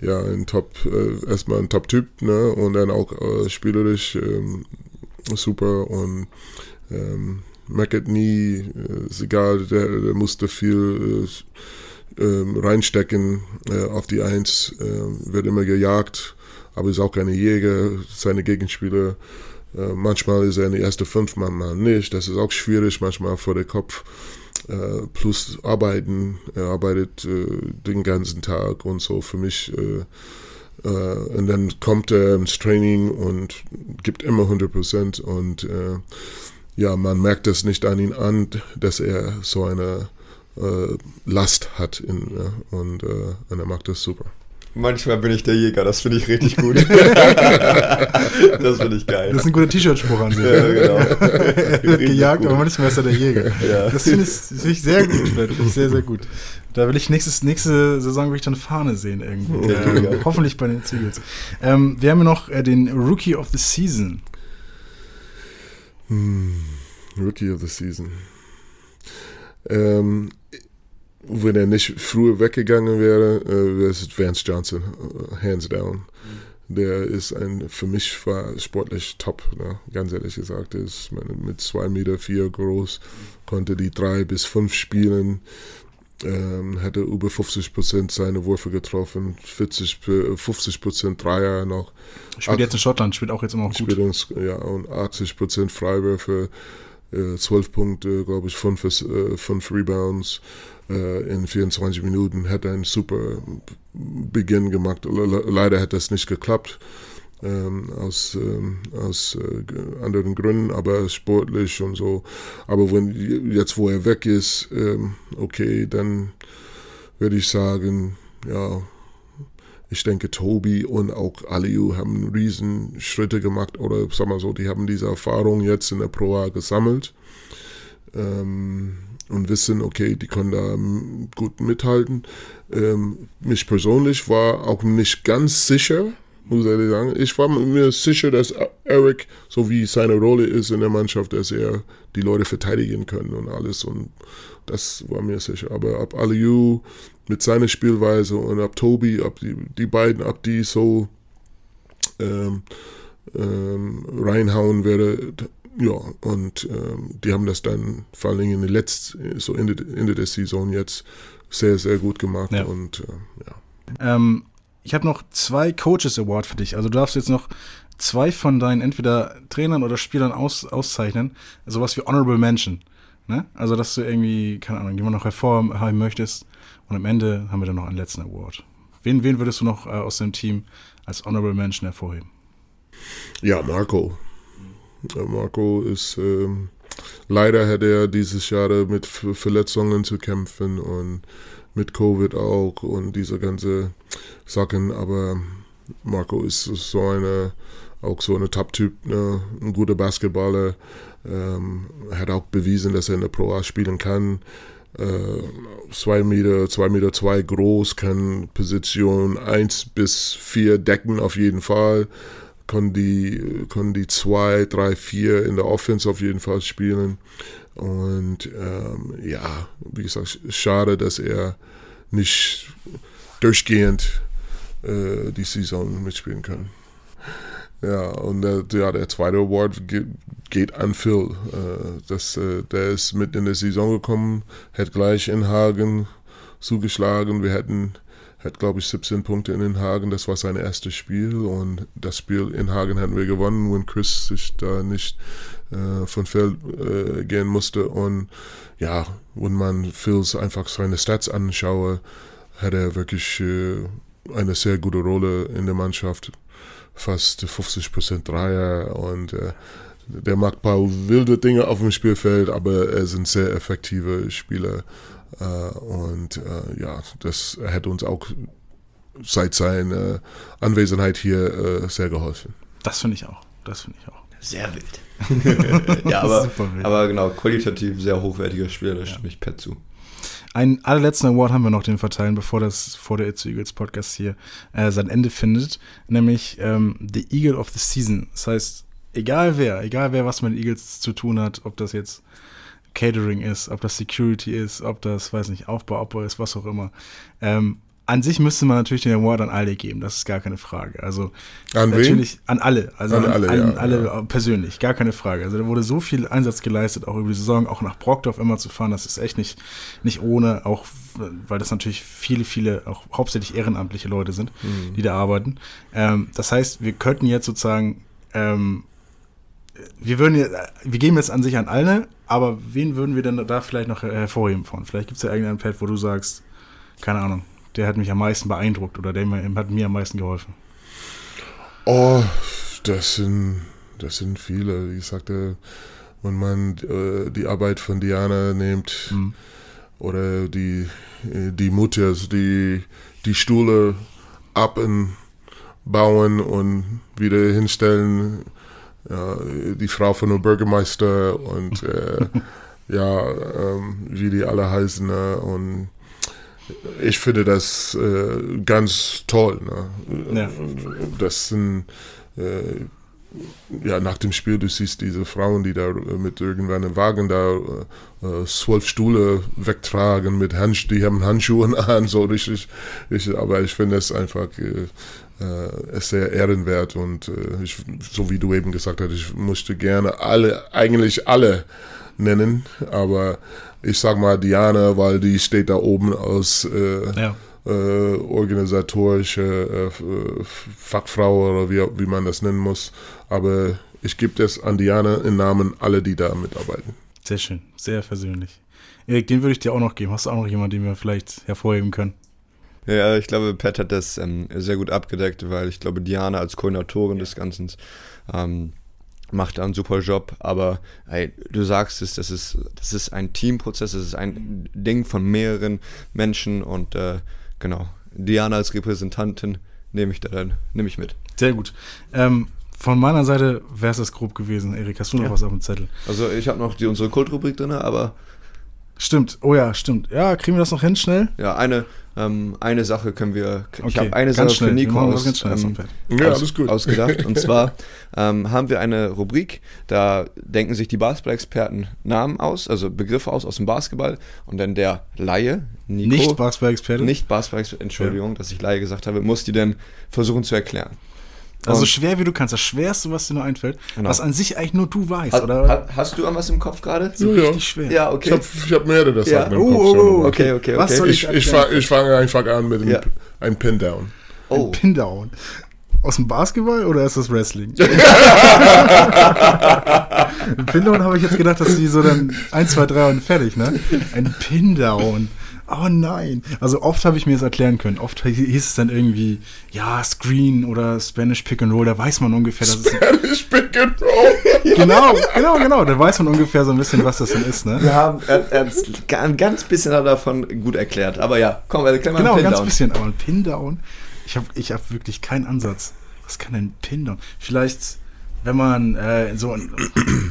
ja, ein Top, äh, erstmal ein Top-Typ, ne? Und dann auch äh, spielerisch ähm, super und ähm, meckert nie, äh, ist egal, der, der musste viel äh, ähm, reinstecken auf die Eins, wird immer gejagt, aber ist auch keine Jäger, seine Gegenspieler manchmal ist er in die erste fünf, manchmal nicht. Das ist auch schwierig, manchmal vor der Kopf äh, plus arbeiten. Er arbeitet äh, den ganzen Tag und so für mich. Äh, äh und dann kommt er ins Training und gibt immer 100 Prozent und äh, ja, man merkt es nicht an ihn an, dass er so eine Last hat in, ja, und, und er macht das super. Manchmal bin ich der Jäger, das finde ich richtig gut. das finde ich geil. Das ist ein guter T-Shirt-Spruch an sich. Ja, genau. er wird gejagt, aber manchmal ist er der Jäger. Ja. Das finde ich, find ich, sehr gut, find ich sehr, sehr gut. Da will ich nächstes, nächste Saison will ich dann Fahne sehen irgendwo. Ja, ja. Hoffentlich bei den Ziegels. Ähm, wir haben noch äh, den Rookie of the Season. Hm, Rookie of the Season. Ähm, wenn er nicht früher weggegangen wäre, äh, wäre es Vance Johnson, uh, hands down. Mhm. Der ist ein, für mich war sportlich top, ne? ganz ehrlich gesagt. Er ist mit zwei Meter vier groß, konnte die drei bis fünf spielen, ähm, hatte über 50 Prozent seine Würfe getroffen, 40, 50 Prozent Dreier noch. Spielt jetzt in Schottland, spielt auch jetzt immer auch gut. Uns, ja, und 80 Prozent Freiwürfe, äh, 12 Punkte, glaube ich, 5 äh, fünf Rebounds äh, in 24 Minuten, hat einen super Beginn gemacht. Leider hat das nicht geklappt. Ähm, aus, ähm, aus äh, anderen Gründen, aber sportlich und so. Aber wenn jetzt, wo er weg ist, ähm, okay, dann würde ich sagen, ja, ich denke, Tobi und auch Aliu haben riesen Schritte gemacht oder sag mal so, die haben diese Erfahrung jetzt in der Pro A gesammelt. Ähm, und wissen, okay, die können da ähm, gut mithalten. Ähm, mich persönlich war auch nicht ganz sicher, muss ich sagen. Ich war mir sicher, dass Eric, so wie seine Rolle ist in der Mannschaft, dass er die Leute verteidigen können und alles. Und das war mir sicher. Aber ab Aliu mit seiner Spielweise und ab Tobi, ab die, die beiden, ab die so ähm, ähm, reinhauen werde, ja, und ähm, die haben das dann vor allen Dingen in den letzten, so Ende, Ende der Saison jetzt sehr, sehr gut gemacht. Ja. Und äh, ja. Ähm, ich habe noch zwei Coaches Award für dich. Also du darfst jetzt noch zwei von deinen entweder Trainern oder Spielern aus, auszeichnen. Sowas wie Honorable Mention. Ne? Also dass du irgendwie, keine Ahnung, jemanden noch hervorheben möchtest. Und am Ende haben wir dann noch einen letzten Award. Wen, wen würdest du noch äh, aus dem Team als Honorable Mention hervorheben? Ja, Marco. Marco ist, ähm, leider hat er dieses Jahr mit Verletzungen zu kämpfen und mit Covid auch und diese ganze Sachen, aber Marco ist so eine, auch so eine Top-Typ, ne? ein guter Basketballer, ähm, hat auch bewiesen, dass er in der Pro A spielen kann. Äh, zwei Meter, zwei Meter zwei groß, kann Position eins bis vier decken auf jeden Fall können die, können die zwei, drei, vier in der Offense auf jeden Fall spielen. Und ähm, ja, wie gesagt, schade, dass er nicht durchgehend äh, die Saison mitspielen kann. Ja, und der, ja, der zweite Award geht, an Phil. Äh, das, äh, der ist mit in der Saison gekommen, hat gleich in Hagen zugeschlagen. Wir hätten, hat glaube ich 17 Punkte in den Hagen. Das war sein erstes Spiel und das Spiel in Hagen hatten wir gewonnen, wenn Chris sich da nicht äh, von Feld äh, gehen musste. Und ja, wenn man Phils einfach seine Stats anschaue, hat er wirklich äh, eine sehr gute Rolle in der Mannschaft fast 50% Dreier und äh, der macht ein paar wilde Dinge auf dem Spielfeld, aber er ist ein sehr effektiver Spieler äh, und äh, ja, das hat uns auch seit seiner Anwesenheit hier äh, sehr geholfen. Das finde ich auch. Das finde ich auch. Sehr wild. ja, aber, wild. aber genau, qualitativ sehr hochwertiger Spieler, da ja. stimme ich Pet zu. Einen allerletzten Award haben wir noch, den verteilen, bevor das vor der It's Eagles Podcast hier äh, sein Ende findet, nämlich ähm, The Eagle of the Season. Das heißt, egal wer, egal wer was mit Eagles zu tun hat, ob das jetzt Catering ist, ob das Security ist, ob das, weiß nicht, Aufbau, Abbau ist, was auch immer. Ähm, an sich müsste man natürlich den Award an alle geben, das ist gar keine Frage. Also an natürlich wen? an alle, also an, an alle, an, ja, alle ja. persönlich, gar keine Frage. Also da wurde so viel Einsatz geleistet, auch über die Saison, auch nach Brockdorf immer zu fahren, das ist echt nicht, nicht ohne, auch weil das natürlich viele, viele, auch hauptsächlich ehrenamtliche Leute sind, mhm. die da arbeiten. Ähm, das heißt, wir könnten jetzt sozusagen, ähm, wir würden wir geben jetzt an sich an alle, aber wen würden wir denn da vielleicht noch hervorheben von? Vielleicht gibt es ja irgendeinen Pad, wo du sagst, keine Ahnung, der hat mich am meisten beeindruckt oder der hat mir am meisten geholfen? Oh, das sind, das sind viele. Wie ich sagte, wenn man äh, die Arbeit von Diana nimmt mhm. oder die, die Mutters, die die Stühle abbauen und wieder hinstellen, ja, die Frau von dem Bürgermeister und äh, ja, ähm, wie die alle heißen ne? und ich finde das äh, ganz toll. Ne? Ja. Das sind, äh, ja, nach dem Spiel, du siehst diese Frauen, die da mit irgendeinem Wagen da äh, zwölf Stühle wegtragen mit Hand, die haben Handschuhe an, so richtig, richtig aber ich finde es einfach äh, äh, sehr ehrenwert und äh, ich, so wie du eben gesagt hast, ich möchte gerne alle, eigentlich alle nennen, aber ich sag mal Diana, weil die steht da oben als äh, ja. äh, organisatorische äh, Fachfrau oder wie, wie man das nennen muss. Aber ich gebe das an Diana im Namen aller, die da mitarbeiten. Sehr schön, sehr versöhnlich. Erik, den würde ich dir auch noch geben. Hast du auch noch jemanden, den wir vielleicht hervorheben können? Ja, ich glaube, Pat hat das ähm, sehr gut abgedeckt, weil ich glaube, Diana als Koordinatorin des Ganzen ähm, macht da einen super Job, aber hey, du sagst es, das ist, das ist ein Teamprozess, das ist ein Ding von mehreren Menschen und äh, genau, Diana als Repräsentantin nehme ich da dann, nehme ich mit. Sehr gut. Ähm, von meiner Seite wäre es das grob gewesen. Erik, hast du noch ja. was auf dem Zettel? Also ich habe noch die unsere Kultrubrik drin, aber Stimmt, oh ja, stimmt. Ja, kriegen wir das noch hin schnell? Ja, eine, ähm, eine Sache können wir. Okay, ich habe eine Sache schnell. für Nico aus, ähm, ja, aus, ausgedacht. und zwar ähm, haben wir eine Rubrik, da denken sich die Basketball-Experten Namen aus, also Begriffe aus aus dem Basketball und dann der Laie, Nico. Nicht Basketball-Experte? Nicht Basketball-Experte, Entschuldigung, ja. dass ich Laie gesagt habe, muss die dann versuchen zu erklären. Also so schwer wie du kannst, das Schwerste, was dir nur einfällt, genau. was an sich eigentlich nur du weißt, ha, oder? Ha, hast du an was im Kopf gerade? So ja, richtig schwer. Ja, okay. Ich habe ich hab mehrere Sachen ja. im Kopf. Oh, oh, okay, okay, okay. Was soll ich, ich, ich, fang, ich fange einfach an mit ja. einem Pin-Down. Oh. Ein Pin-Down? Aus dem Basketball oder ist das Wrestling? Ein Pin-Down habe ich jetzt gedacht, dass die so dann 1, 2, 3 und fertig, ne? Ein Pin-Down oh nein. Also oft habe ich mir das erklären können. Oft hieß es dann irgendwie, ja, Screen oder Spanish Pick and Roll, da weiß man ungefähr, dass Spanish es. Pick and Roll. genau, genau, genau. Da weiß man ungefähr so ein bisschen, was das denn ist, ne? Wir haben er, ein ganz bisschen davon gut erklärt. Aber ja, komm, erklär mal Genau, ein ganz bisschen. Aber ein Pin-Down, ich habe ich hab wirklich keinen Ansatz. Was kann denn Pin-Down? Vielleicht wenn man äh, so,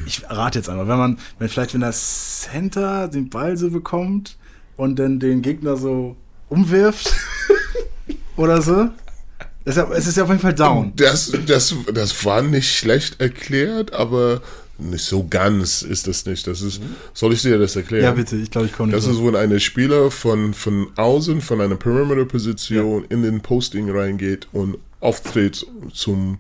ich rate jetzt einmal, wenn man, wenn vielleicht wenn das Center den Ball so bekommt und dann den Gegner so umwirft oder so. Es ist, ja auf jeden Fall down. Das, das, das war nicht schlecht erklärt, aber nicht so ganz ist das nicht. Das ist, soll ich dir das erklären? Ja, bitte, ich glaube, ich komme nicht Das ist, wenn ein Spieler von, von außen, von einer Perimeter-Position in den Posting reingeht und auftritt, zum,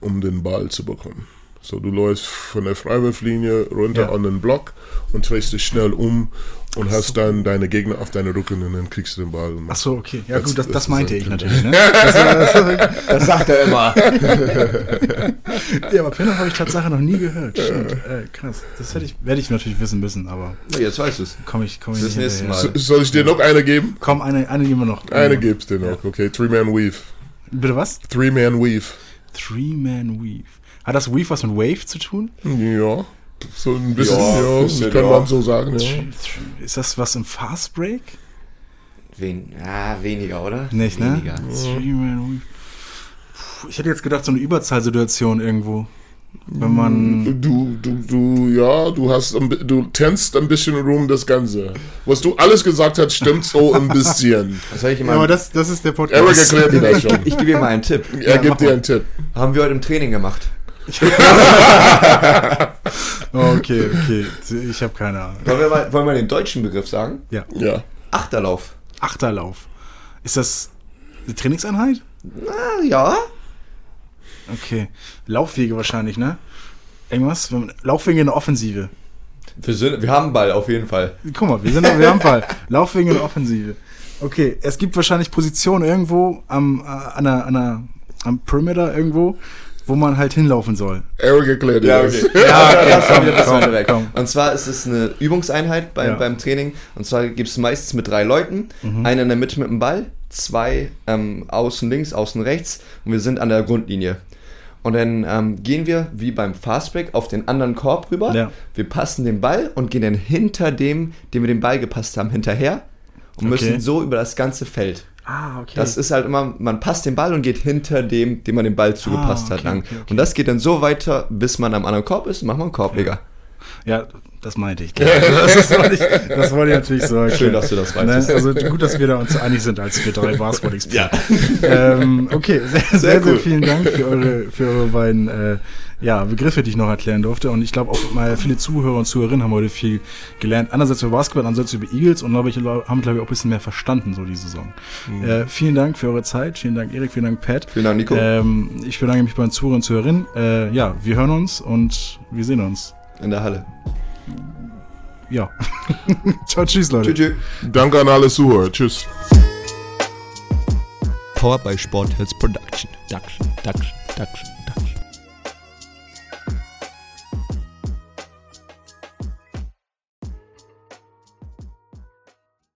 um den Ball zu bekommen. So, du läufst von der Freiwurflinie runter Ja. an den Block und drehst dich schnell um und hast dann deine Gegner auf deine Rücken und dann kriegst du den Ball. Ach so, okay. Ja, Das- gut, das, das das meinte ich natürlich, ne? Das sagt er immer. ja, aber Pinner habe ich Tatsache noch nie gehört. Stimmt. Äh, krass. Das hätte ich, werde ich natürlich wissen müssen, aber Ja, jetzt weißt du es. komme ich, komm ich Das nächste. Mal. So, soll ich dir noch eine geben? Komm, eine, eine geben wir noch. Eine Ja. gibt's dir noch, okay. Three-Man Weave. Bitte was? Three-Man Weave. Three-Man Weave. Hat das Weave was mit Wave zu tun? Ja, so ein bisschen, Ja, ja, bisschen, das kann ja. man so sagen, ja. Ist das was im Fast Break? Wen, ah, weniger, oder? Nicht, ne? weniger. Weave. Puh, Ich hätte jetzt gedacht, so eine Überzahlsituation irgendwo. Wenn man. Du, du, du, ja, du hast, du tänzt ein bisschen rum das Ganze. Was du alles gesagt hast, stimmt so ein bisschen. Soll ich Ja, immer? aber das, das ist der Podcast. Eric erklärt dir das schon. ich gebe dir mal einen Tipp. Er mach gibt dir mal. einen Tipp. Haben wir heute im Training gemacht. Oh, okay, okay. Ich habe keine Ahnung. Wollen wir, mal, wollen wir den deutschen Begriff sagen? Ja. Ja. Achterlauf. Achterlauf. Ist das eine Trainingseinheit? Ah, ja. Okay. Laufwege wahrscheinlich, ne? Irgendwas? Laufwege in der Offensive. Wir, sind, wir haben Ball auf jeden Fall. Guck mal, wir sind wir haben Ball. Laufwege in der Offensive. Okay, es gibt wahrscheinlich Positionen irgendwo am, äh, an der, an der, am Perimeter irgendwo, wo man halt hinlaufen soll. Eric erklärt Ja, das. okay. Ja, okay, das haben wir das komm, weiter weg. komm. Und zwar ist es eine Übungseinheit beim, Ja. beim Training. Und zwar gibt es meistens mit drei Leuten. Einer in der Mitte mit dem Ball, zwei ähm, außen links, außen rechts. Und wir sind an der Grundlinie. Und dann ähm, gehen wir, wie beim Fastback, auf den anderen Korb rüber. Ja. Wir passen den Ball und gehen dann hinter dem, dem wir den Ball gepasst haben, hinterher. Und Okay. müssen so über das ganze Feld. Ah, okay. Das ist halt immer, man passt den Ball und geht hinter dem, dem man den Ball zugepasst hat, okay, lang. okay, okay. Und das geht dann so weiter, bis man am anderen Korb ist, und machen wir einen Korbleger. Ja, das meinte ich. Das wollte ich, das wollte ich natürlich so erklären. Schön, dass du das weißt. Ne? Also gut, dass wir da uns einig sind als wir drei Basketball-Experten. Ähm, okay, sehr, sehr, sehr, cool. vielen Dank für eure, für eure beiden äh, ja, Begriffe, die ich noch erklären durfte. Und ich glaube auch mal viele Zuhörer und Zuhörerinnen haben heute viel gelernt. Einerseits über Basketball, andererseits über Eagles und glaube ich, haben glaube ich auch ein bisschen mehr verstanden, so die Saison. Äh, vielen Dank für eure Zeit. Vielen Dank, Erik. Vielen Dank, Pat. Vielen Dank, Nico. Ähm, ich bedanke mich bei den Zuhörern und Zuhörerinnen. Äh, ja, wir hören uns und wir sehen uns. In der Halle. Ja. Ciao, tschüss, Leute. Tschüss. Danke an alle Zuhörer. Tschüss. Powered by Sporthills Production. Duction, Duction, Duction.